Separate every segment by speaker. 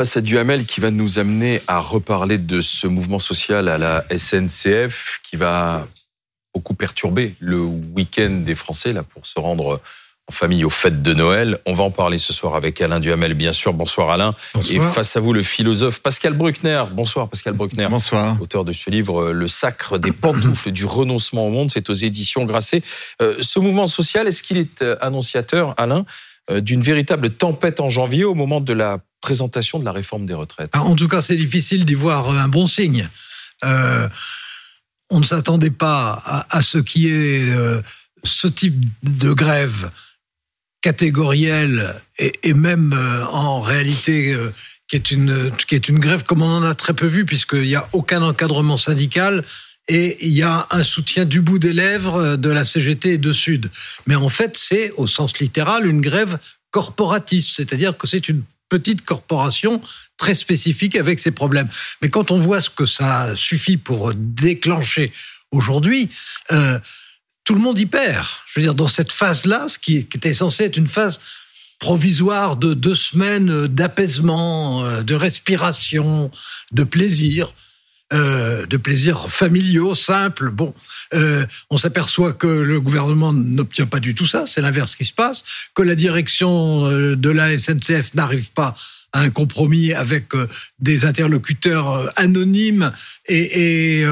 Speaker 1: Face à Duhamel qui va nous amener à reparler de ce mouvement social à la SNCF qui va beaucoup perturber le week-end des Français là pour se rendre en famille aux fêtes de Noël. On va en parler ce soir avec Alain Duhamel, bien sûr. Bonsoir Alain.
Speaker 2: Bonsoir.
Speaker 1: Et face à vous, le philosophe Pascal Bruckner. Bonsoir Pascal Bruckner.
Speaker 2: Bonsoir.
Speaker 1: Auteur de ce livre, Le sacre des pantoufles du renoncement au monde. C'est aux éditions Grasset. Euh, ce mouvement social, est-ce qu'il est euh, annonciateur, Alain, euh, d'une véritable tempête en janvier au moment de la présentation de la réforme des retraites
Speaker 3: En tout cas, c'est difficile d'y voir un bon signe. Euh, on ne s'attendait pas à, ce qui est euh, ce type de grève catégorielle et, même euh, en réalité euh, qui est une qui est une grève comme on en a très peu vu puisqu'il n'y a aucun encadrement syndical et il y a un soutien du bout des lèvres de la CGT et de Sud. Mais en fait, c'est au sens littéral une grève corporatiste, c'est-à-dire que c'est une petite corporation très spécifique avec ses problèmes. Mais quand on voit ce que ça suffit pour déclencher aujourd'hui, euh, tout le monde y perd. Je veux dire, dans cette phase-là, ce qui, était censé être une phase provisoire de deux semaines d'apaisement, euh, de respiration, de plaisir, euh, de plaisirs familiaux, simples. Bon, euh, on s'aperçoit que le gouvernement n'obtient pas du tout ça, c'est l'inverse qui se passe, que la direction euh, de la SNCF n'arrive pas à un compromis avec des interlocuteurs anonymes et,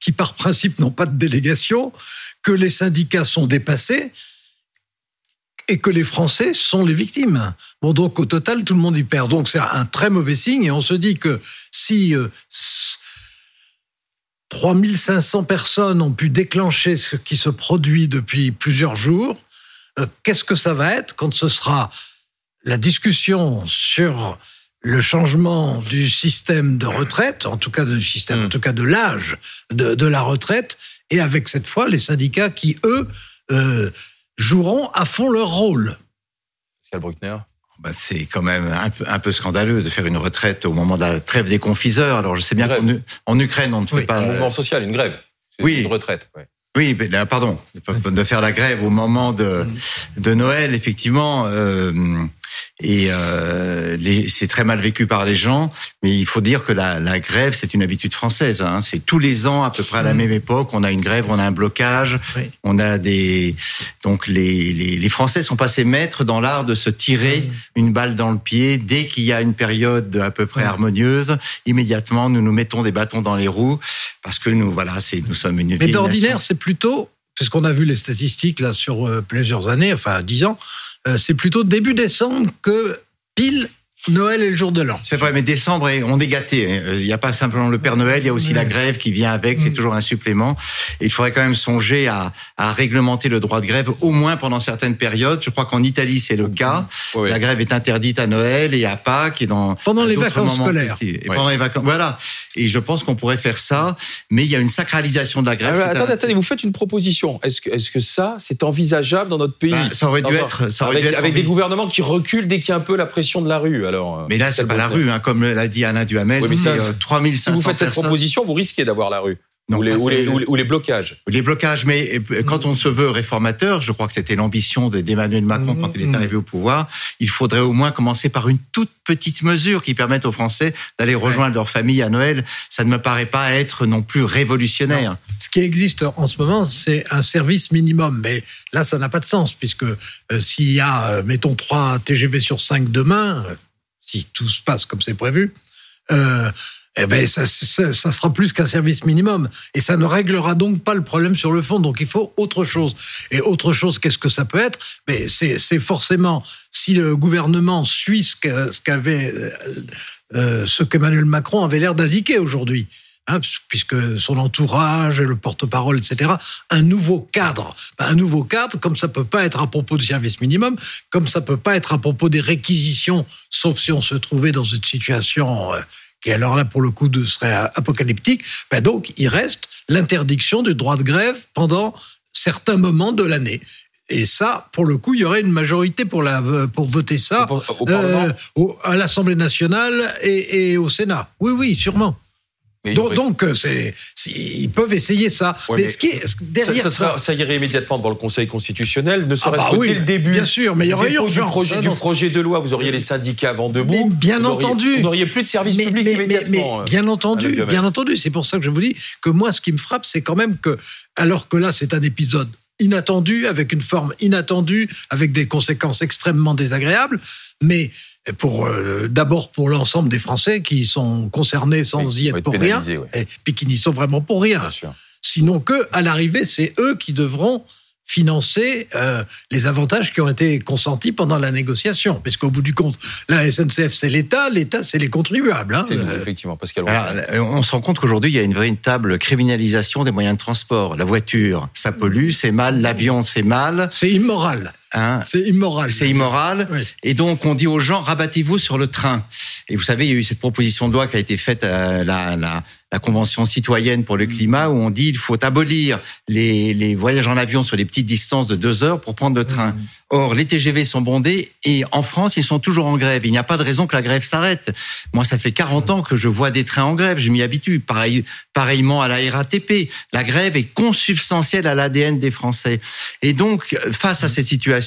Speaker 3: qui par principe n'ont pas de délégation, que les syndicats sont dépassés et que les Français sont les victimes. Bon, donc au total, tout le monde y perd. Donc c'est un très mauvais signe et on se dit que si 3500 personnes ont pu déclencher ce qui se produit depuis plusieurs jours. Euh, Qu'est-ce que ça va être quand ce sera la discussion sur le changement du système de retraite, en tout cas du système, en tout cas de l'âge de, de, la retraite, et avec cette fois les syndicats qui eux euh, joueront à fond leur rôle?
Speaker 1: Pascal Bruckner.
Speaker 2: Bah, c'est quand même un peu, un peu, scandaleux de faire une retraite au moment de la trêve des confiseurs. Alors je sais bien qu'en en Ukraine on ne fait pas
Speaker 1: un mouvement social, une grève.
Speaker 2: Oui,
Speaker 1: une retraite. Ouais.
Speaker 2: Oui, mais là, pardon, de faire la grève au moment de, de Noël, effectivement, euh, et euh, c'est très mal vécu par les gens. Mais il faut dire que la, la grève, c'est une habitude française. Hein. C'est tous les ans, à peu près à la mmh. même époque, on a une grève, on a un blocage, oui. on a des donc les, les, les Français sont passés maîtres dans l'art de se tirer mmh. une balle dans le pied dès qu'il y a une période à peu près mmh. harmonieuse. Immédiatement, nous nous mettons des bâtons dans les roues parce que nous voilà, c'est nous sommes une.
Speaker 3: Mais d'ordinaire, c'est plutôt puisqu'on a vu les statistiques là sur euh, plusieurs années, enfin dix ans, euh, c'est plutôt début décembre que pile Noël et le jour de l'an.
Speaker 2: C'est vrai, mais décembre, on est gâté. Il n'y a pas simplement le Père Noël, il y a aussi la grève qui vient avec, c'est toujours un supplément. Et il faudrait quand même songer à, à, réglementer le droit de grève, au moins pendant certaines périodes. Je crois qu'en Italie, c'est le cas. Oui. La grève est interdite à Noël et à Pâques et dans
Speaker 3: pendant les vacances scolaires.
Speaker 2: Et oui. pendant les vacances, voilà. Et je pense qu'on pourrait faire ça, mais il y a une sacralisation de la grève.
Speaker 1: Alors, attendez, un... attendez, vous faites une proposition. Est-ce que, est-ce que ça, c'est envisageable dans notre pays?
Speaker 2: Ben, Ça aurait dû être, ça aurait
Speaker 1: avec,
Speaker 2: dû être
Speaker 1: avec des gouvernements qui reculent dès qu'il y a un peu la pression de la rue. Alors,
Speaker 2: mais là, c'est pas la rue, hein, comme l'a dit Alain Duhamel. Oui, c'est euh, 3500
Speaker 1: Si vous faites cette
Speaker 2: personnes.
Speaker 1: proposition, vous risquez d'avoir la rue. Non, ou, les, ou, les, ou, les, blocages.
Speaker 2: Les blocages, mais quand on se veut réformateur, je crois que c'était l'ambition d'Emmanuel Macron mmh, quand il est arrivé au pouvoir, il faudrait au moins commencer par une toute petite mesure qui permette aux Français d'aller rejoindre ouais. leur famille à Noël. Ça ne me paraît pas être non plus révolutionnaire. Non.
Speaker 3: Ce qui existe en ce moment, c'est un service minimum, mais là, ça n'a pas de sens, puisque euh, s'il y a, euh, mettons, 3 TGV sur 5 demain, euh, si tout se passe comme c'est prévu, euh, eh ben ça, sera plus qu'un service minimum et ça ne réglera donc pas le problème sur le fond. Donc il faut autre chose. Et autre chose, qu'est-ce que ça peut être? Mais c'est forcément si le gouvernement suit ce qu'avait euh, ce qu'Emmanuel Macron avait l'air d'indiquer aujourd'hui. Hein, puisque son entourage, le porte-parole, etc., un nouveau cadre. Un nouveau cadre, comme ça peut pas être à propos du service minimum, comme ça peut pas être à propos des réquisitions, sauf si on se trouvait dans une situation euh, qui alors là pour le coup serait apocalyptique, ben donc il reste l'interdiction du droit de grève pendant certains moments de l'année. Et ça, pour le coup, il y aurait une majorité pour, la, pour voter ça
Speaker 1: au, au euh,
Speaker 3: à l'Assemblée nationale et, et, au Sénat. Oui, oui, sûrement. Donc, donc euh, c'est, ils peuvent essayer ça. mais, ce qui est, derrière
Speaker 1: ça, ça, ça, irait immédiatement devant le Conseil constitutionnel, ne ah serait-ce ah bah que dès le début.
Speaker 3: Bien sûr, mais il y aurait urgence.
Speaker 1: Du projet, du projet de loi, vous auriez les syndicats avant debout.
Speaker 3: bien
Speaker 1: vous
Speaker 3: entendu.
Speaker 1: vous n'auriez plus de services publics immédiatement.
Speaker 3: Mais, bien entendu, bien entendu. C'est pour ça que je vous dis que moi, ce qui me frappe, c'est quand même que, alors que là, c'est un épisode inattendu, avec une forme inattendue, avec des conséquences extrêmement désagréables, mais pour euh, d'abord pour l'ensemble des Français qui sont concernés sans y être pour rien, et puis qui n'y sont vraiment pour rien. Sinon que, à l'arrivée, c'est eux qui devront financer euh, les avantages qui ont été consentis pendant la négociation. Puisqu'au bout du compte, la SNCF, c'est l'État, l'État, c'est les contribuables. Hein.
Speaker 1: C'est effectivement, Pascal.
Speaker 2: Euh, on se rend compte qu'aujourd'hui, il y a une véritable criminalisation des moyens de transport. La voiture, ça pollue, c'est mal. L'avion, c'est mal.
Speaker 3: C'est immoral. Hein c'est immoral.
Speaker 2: C'est immoral. Et donc, on dit aux gens, rabattez-vous sur le train. Et vous savez, il y a eu cette proposition de loi qui a été faite à la, la, la Convention citoyenne pour le climat, où on dit il faut abolir les, les voyages en avion sur les petites distances de deux heures pour prendre le train. Mmh. Or, les TGV sont bondés et en France, ils sont toujours en grève. Il n'y a pas de raison que la grève s'arrête. Moi, ça fait 40 ans que je vois des trains en grève. Je m'y habitue. Pareil, pareillement à la RATP. La grève est consubstantielle à l'ADN des Français. Et donc, face à cette situation,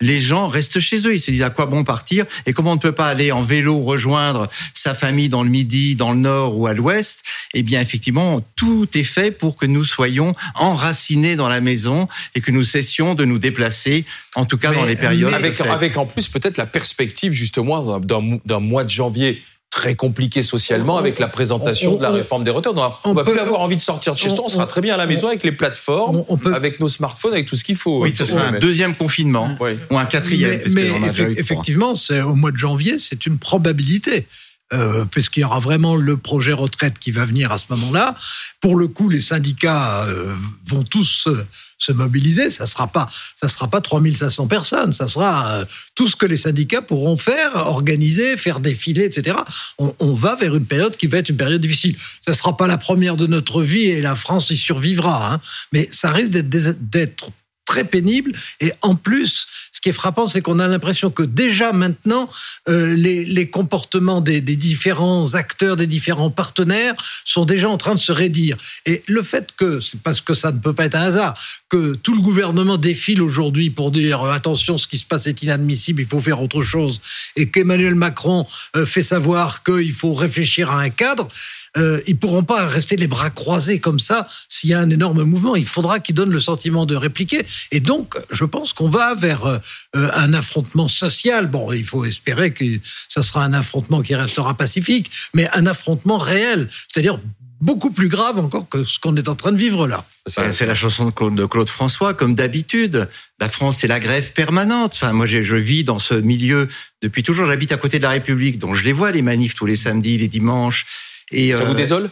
Speaker 2: les gens restent chez eux. Ils se disent à quoi bon partir? Et comment on ne peut pas aller en vélo rejoindre sa famille dans le midi, dans le nord ou à l'ouest. Eh bien, effectivement, tout est fait pour que nous soyons enracinés dans la maison et que nous cessions de nous déplacer. En tout cas dans les périodes.
Speaker 1: Avec, avec en plus peut-être la perspective justement d'un mois de janvier très compliqué socialement avec la présentation de la réforme des retraites. On, va plus avoir envie de sortir de chez soi, on sera très bien à la maison avec les plateformes, avec nos smartphones, avec tout ce qu'il faut.
Speaker 2: Oui, ce sera un deuxième confinement ou un quatrième.
Speaker 3: Mais, effectivement, c'est au mois de janvier, c'est une probabilité. Euh, puisqu'il y aura vraiment le projet retraite qui va venir à ce moment-là. Pour le coup, les syndicats euh, vont tous se mobiliser. Ça sera pas, ça sera pas 3500 personnes. Ça sera euh, tout ce que les syndicats pourront faire, organiser, faire défiler, etc. On, va vers une période qui va être une période difficile. Ça sera pas la première de notre vie et la France y survivra. Hein. Mais ça risque d'être pénible. Et en plus, ce qui est frappant, c'est qu'on a l'impression que déjà maintenant, euh, les, comportements des, différents acteurs, des différents partenaires sont déjà en train de se raidir. Et le fait que, c'est parce que ça ne peut pas être un hasard, que tout le gouvernement défile aujourd'hui pour dire euh, attention, ce qui se passe est inadmissible, il faut faire autre chose, et qu'Emmanuel Macron euh, fait savoir qu'il faut réfléchir à un cadre, euh, ils pourront pas rester les bras croisés comme ça s'il y a un énorme mouvement. Il faudra qu'ils donnent le sentiment de répliquer. Et donc, je pense qu'on va vers euh, un affrontement social. Bon, il faut espérer que ça sera un affrontement qui restera pacifique, mais un affrontement réel, c'est-à-dire beaucoup plus grave encore que ce qu'on est en train de vivre là.
Speaker 2: C'est la chanson de Claude, François, comme d'habitude. La France, c'est la grève permanente. Enfin, moi, je vis dans ce milieu depuis toujours. J'habite à côté de la République, donc je les vois les manifs tous les samedis, les dimanches.
Speaker 1: Et, ça vous euh, désole?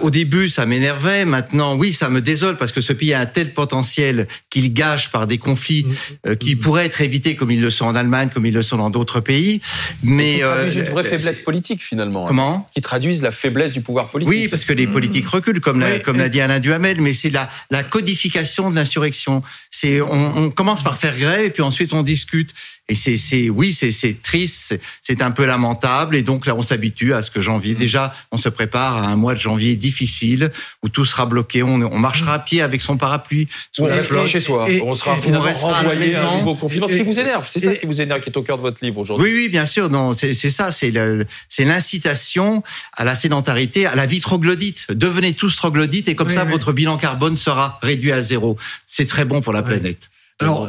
Speaker 2: Au début, ça m'énervait. Maintenant, oui, ça me désole parce que ce pays a un tel potentiel qu'il gâche par des conflits mm. euh, qui pourraient être évités comme ils le sont en Allemagne, comme ils le sont dans d'autres pays. Mais
Speaker 1: qui traduisent une vraie euh, faiblesse politique finalement.
Speaker 2: Hein. Comment?
Speaker 1: Qui traduisent la faiblesse du pouvoir politique.
Speaker 2: Oui, parce que les politiques reculent, comme l'a comme l'a dit Alain Duhamel. Mais c'est la, la codification de l'insurrection. C'est on, on commence par faire grève et puis ensuite on discute. Et c'est, c'est, oui, c'est, c'est triste, c'est un peu lamentable. Et donc là, on s'habitue à ce que janvier. Déjà, on se prépare à un mois de janvier difficile où tout sera bloqué. On, on marchera à pied avec son parapluie
Speaker 1: sous la flotte. chez soi. Et, on sera on restera à la maison. Confinement. Ce qui vous énerve, c'est ça qui vous énerve, qui est au cœur de votre livre aujourd'hui.
Speaker 2: Oui, oui, bien sûr. Non, c'est, c'est ça. C'est le, c'est l'incitation à la sédentarité, à la vie troglodyte. Devenez tous troglodytes et comme ça, votre bilan carbone sera réduit à zéro. C'est très bon pour la planète.
Speaker 3: Alors,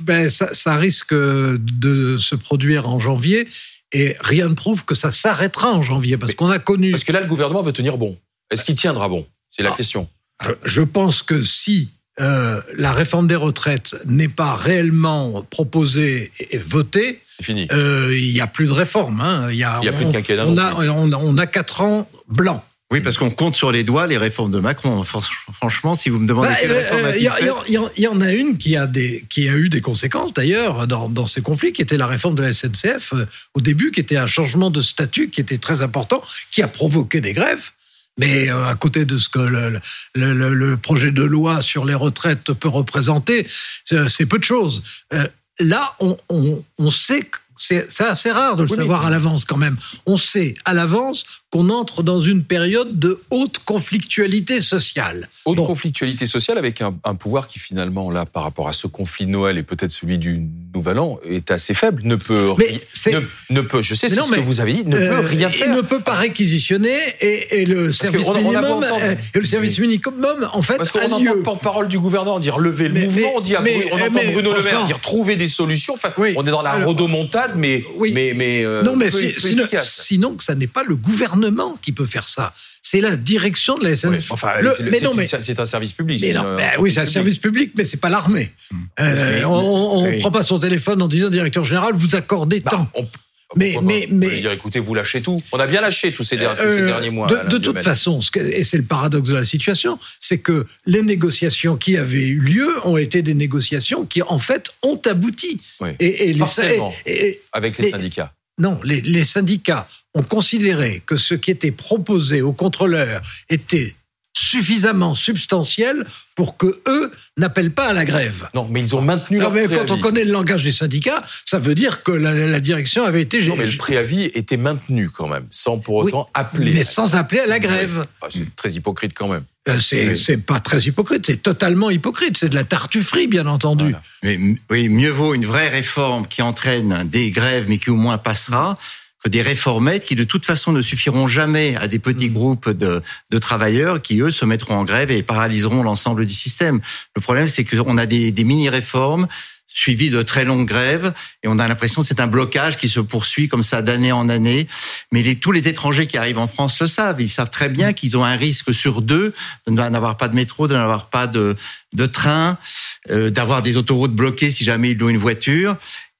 Speaker 3: ben, ça, ça, risque de se produire en janvier et rien ne prouve que ça s'arrêtera en janvier parce qu'on a connu.
Speaker 1: Parce que là, le gouvernement veut tenir bon. Est-ce qu'il tiendra bon? C'est la ah. question.
Speaker 3: Je, pense que si euh, la réforme des retraites n'est pas réellement proposée et votée, euh, il n'y a plus de réforme. Hein. Il y a,
Speaker 1: il y a plus de quinquennat.
Speaker 3: On a, on, on a quatre ans blancs.
Speaker 2: Oui, parce qu'on compte sur les doigts les réformes de Macron. Franchement, si vous me demandez bah, quelle réforme
Speaker 3: Il y, y, en a une qui a, des, qui a eu des conséquences, d'ailleurs, dans, dans, ces conflits, qui était la réforme de la SNCF, euh, au début, qui était un changement de statut qui était très important, qui a provoqué des grèves. Mais euh, à côté de ce que le, le, le, projet de loi sur les retraites peut représenter, c'est peu de choses. Euh, là, on, on, on sait c'est assez rare de le savoir à l'avance quand même. On sait à l'avance qu'on entre dans une période de haute conflictualité sociale.
Speaker 1: Haute conflictualité sociale avec un, pouvoir qui finalement, là, par rapport à ce conflit de Noël et peut-être celui du Nouvel An, est assez faible, ne peut, ne, ne, peut je sais, c'est ce que vous avez dit, ne peut euh, rien faire.
Speaker 3: Il ne peut pas réquisitionner et, le service minimum, euh, et le service minimum, en fait,
Speaker 1: Parce qu'on entend le porte-parole du gouvernement dire lever le mouvement, on, dit, on entend Bruno Le Maire dire trouver des solutions, enfin, on est dans la rodomontade, mais, mais, mais,
Speaker 3: euh, non, mais sinon, sinon, ça n'est pas le gouvernement qui peut faire ça. C'est la direction de la SNCF.
Speaker 1: enfin, mais non, mais c'est un service public.
Speaker 3: Mais non, oui, c'est un service public, mais c'est pas l'armée. Hmm. Euh, on ne prend pas son téléphone en disant directeur général, vous accordez bah, tant.
Speaker 1: mais, mais, mais, dire, écoutez, vous lâchez tout. On a bien lâché tous ces, euh, derniers mois.
Speaker 3: De, toute façon, et c'est le paradoxe de la situation, c'est que les négociations qui avaient eu lieu ont été des négociations qui, en fait, ont abouti.
Speaker 1: Et, les, avec les syndicats.
Speaker 3: Non, les, syndicats ont considéré que ce qui était proposé aux contrôleurs était suffisamment substantiel pour que eux n'appellent pas à la grève.
Speaker 1: Non, mais ils ont maintenu leur mais
Speaker 3: Quand on connaît le langage des syndicats, ça veut dire que la, direction avait été.
Speaker 1: Non, mais le préavis était maintenu quand même, sans pour autant appeler.
Speaker 3: Mais sans appeler à la grève.
Speaker 1: c'est très hypocrite quand même.
Speaker 3: Euh, c'est pas très hypocrite, c'est totalement hypocrite. C'est de la tartufferie, bien entendu.
Speaker 2: Mais, oui, mieux vaut une vraie réforme qui entraîne des grèves, mais qui au moins passera, que des réformettes qui de toute façon ne suffiront jamais à des petits mm. groupes de, de travailleurs qui eux se mettront en grève et paralyseront l'ensemble du système. Le problème, c'est qu'on a des, des mini-réformes suivi de très longues grèves et on a l'impression que c'est un blocage qui se poursuit comme ça d'année en année. Mais les, tous les étrangers qui arrivent en France le savent. Ils savent très bien qu'ils ont un risque sur deux de n'avoir pas de métro, de n'avoir pas de, de train, euh, d'avoir des autoroutes bloquées si jamais ils ont une voiture.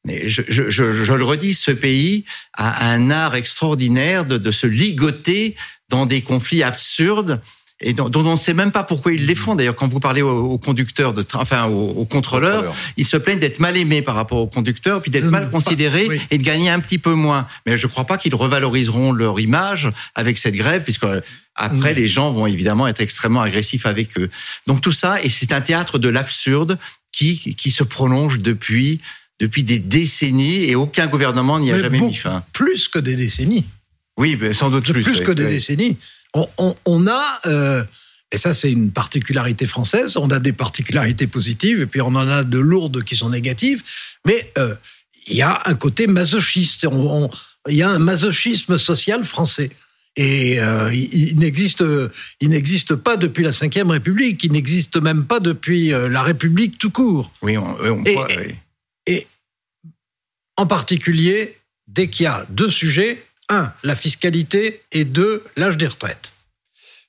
Speaker 2: Je, je, je, je, le redis, ce pays a un art extraordinaire de, de se ligoter dans des conflits absurdes et dont, on ne sait même pas pourquoi ils les font. D'ailleurs, quand vous parlez aux, conducteurs de train, enfin aux, contrôleurs, ils se plaignent d'être mal aimés par rapport aux conducteurs, puis d'être mal considérés et de gagner un petit peu moins. Mais je ne crois pas qu'ils revaloriseront leur image avec cette grève, puisque après, mm. les gens vont évidemment être extrêmement agressifs avec eux. Donc tout ça, et c'est un théâtre de l'absurde qui, qui se prolonge depuis depuis des décennies et aucun gouvernement n'y a jamais mis fin.
Speaker 3: Plus que des décennies.
Speaker 2: Oui, sans doute plus.
Speaker 3: Plus que des décennies on, a, euh, et ça c'est une particularité française, on a des particularités positives et puis on en a de lourdes qui sont négatives, mais euh, il y a un côté masochiste, il y a un masochisme social français. Et euh, il, n'existe, il n'existe pas depuis la Ve République, il n'existe même pas depuis la République tout court.
Speaker 2: Oui, on,
Speaker 3: et en particulier, dès qu'il y a deux sujets, un, la fiscalité et deux, l'âge des retraites.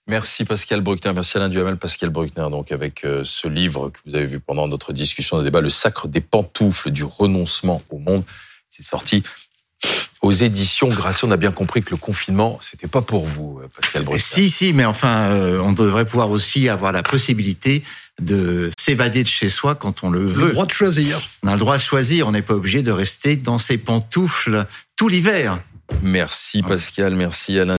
Speaker 1: Merci Pascal Bruckner, merci Alain Duhamel, Pascal Bruckner, donc avec euh, ce livre que vous avez vu pendant notre discussion de débat, Le sacre des pantoufles du renoncement au monde. C'est sorti aux éditions Grâce. On a bien compris que le confinement, c'était pas pour vous, euh, Pascal Bruckner.
Speaker 2: Si, si, mais enfin, euh, on devrait pouvoir aussi avoir la possibilité de s'évader de chez soi quand on le veut.
Speaker 3: Le droit de choisir.
Speaker 2: On a le droit de choisir, on n'est pas obligé de rester dans ses pantoufles tout l'hiver.
Speaker 1: Merci Pascal, merci Alain.